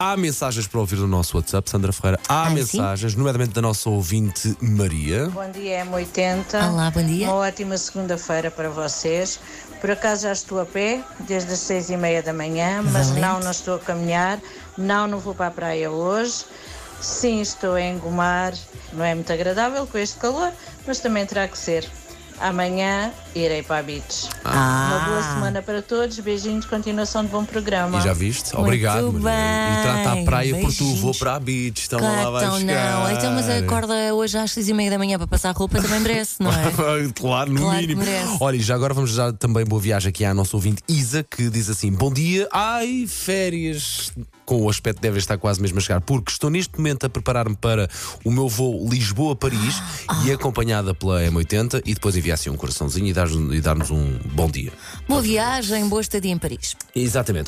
Há mensagens para ouvir no nosso WhatsApp, Sandra Ferreira. Há Ah, sim? mensagens, nomeadamente da nossa ouvinte Maria. Bom dia, M80. Olá, bom dia. Uma ótima segunda-feira para vocês. Por acaso já estou a pé, desde as seis e meia da manhã, mas Valente. não, não estou a caminhar, não, não vou para a praia hoje. Sim, estou a engomar, não é muito agradável com este calor, mas também terá que ser. Amanhã irei para a beach. Uma boa Ah, semana para todos, beijinhos, continuação de bom programa. E já viste? Muito Obrigado, Maria. E trata a bem. praia por tu, vou para a beach, então claro, lá vai então não. Então, mas acorda hoje às seis e meia da manhã para passar roupa, também merece, não é? claro, no Claro mínimo. merece. Olha, e já agora vamos dar também boa viagem aqui à nossa ouvinte Isa, que diz assim: Bom dia, ai, férias. Com o aspecto deve estar quase mesmo a chegar, porque estou neste momento a preparar-me para o meu voo Lisboa-Paris Ah. e acompanhada pela M80 e depois enviar assim um coraçãozinho e e dar-nos um bom dia. Boa viagem, boa estadia em Paris. Exatamente.